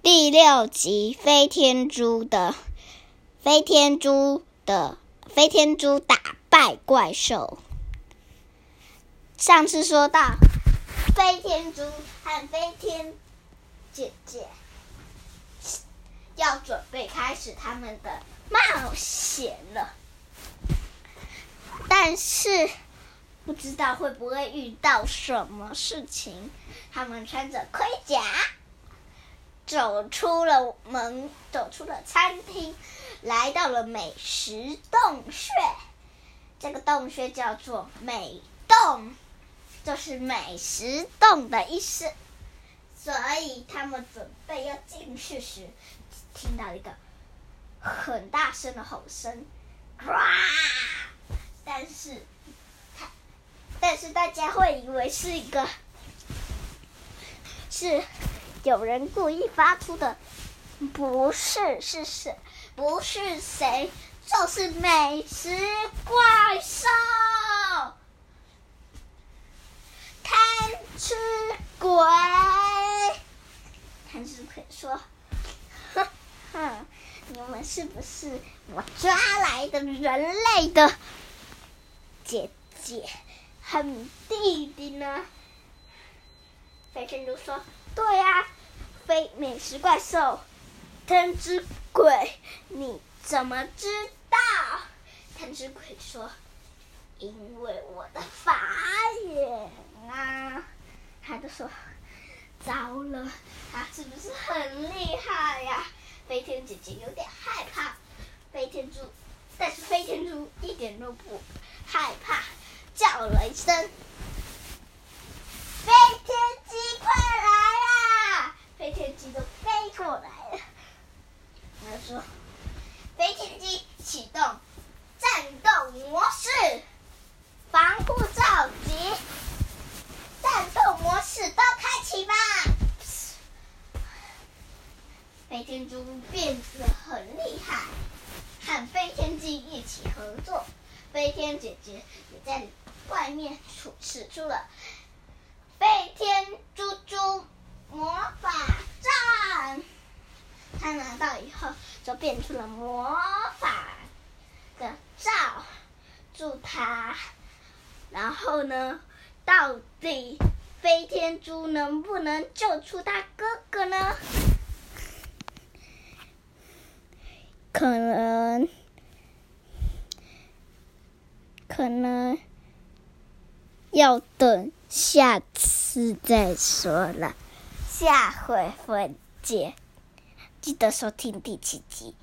第六集飞天猪的飞天猪的飞天猪打败怪兽。上次说到飞天猪和飞天姐姐要准备开始他们的冒险了，但是不知道会不会遇到什么事情。他们穿着盔甲。走出了门，走出了餐厅，来到了美食洞穴。这个洞穴叫做美洞，就是美食洞的意思。所以他们准备要进去时，听到一个很大声的吼声，哇！但是，但是大家会以为是一个是。有人故意发出的，不是是谁？不是谁？就是美食怪兽，贪吃鬼。贪吃鬼说：“哼哼，你们是不是我抓来的人类的姐姐和弟弟呢？”飞天猪说：“对呀。”飞美食怪兽，贪吃鬼，你怎么知道？贪吃鬼说：“因为我的法眼啊！”他就说：“糟了，他是不是很厉害呀？”飞天姐姐有点害怕，飞天猪，但是飞天猪一点都不害怕，叫了一声：“飞天鸡，快来！”飞天机都飞过来了。他说：“飞天机启动战斗模式，防护罩及，战斗模式都开启吧。”飞天猪变得很厉害，和飞天机一起合作。飞天姐姐也在外面使出了飞天猪猪。魔法杖，他拿到以后就变出了魔法的罩住他。然后呢，到底飞天猪能不能救出他哥哥呢？可能，可能要等下次再说了。下回分解，记得收听第七集。